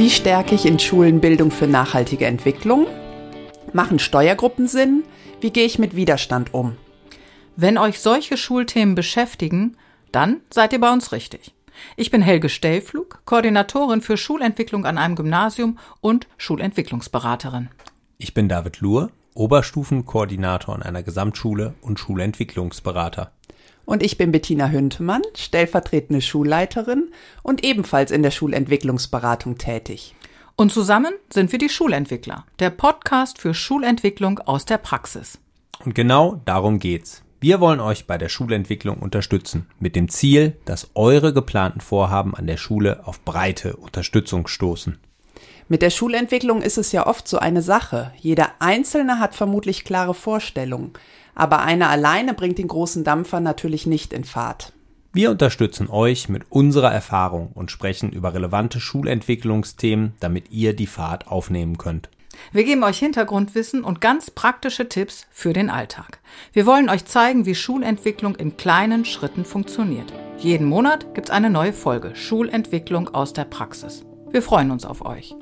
Wie stärke ich in Schulen Bildung für nachhaltige Entwicklung? Machen Steuergruppen Sinn? Wie gehe ich mit Widerstand um? Wenn euch solche Schulthemen beschäftigen, dann seid ihr bei uns richtig. Ich bin Helge Stellflug, Koordinatorin für Schulentwicklung an einem Gymnasium und Schulentwicklungsberaterin. Ich bin David Luhr, Oberstufenkoordinator an einer Gesamtschule und Schulentwicklungsberater. Und ich bin Bettina Hüntemann, stellvertretende Schulleiterin und ebenfalls in der Schulentwicklungsberatung tätig. Und zusammen sind wir die Schulentwickler, der Podcast für Schulentwicklung aus der Praxis. Und genau darum geht's. Wir wollen euch bei der Schulentwicklung unterstützen, mit dem Ziel, dass eure geplanten Vorhaben an der Schule auf breite Unterstützung stoßen. Mit der Schulentwicklung ist es ja oft so eine Sache. Jeder Einzelne hat vermutlich klare Vorstellungen, aber einer alleine bringt den großen Dampfer natürlich nicht in Fahrt. Wir unterstützen euch mit unserer Erfahrung und sprechen über relevante Schulentwicklungsthemen, damit ihr die Fahrt aufnehmen könnt. Wir geben euch Hintergrundwissen und ganz praktische Tipps für den Alltag. Wir wollen euch zeigen, wie Schulentwicklung in kleinen Schritten funktioniert. Jeden Monat gibt's eine neue Folge Schulentwicklung aus der Praxis. Wir freuen uns auf euch.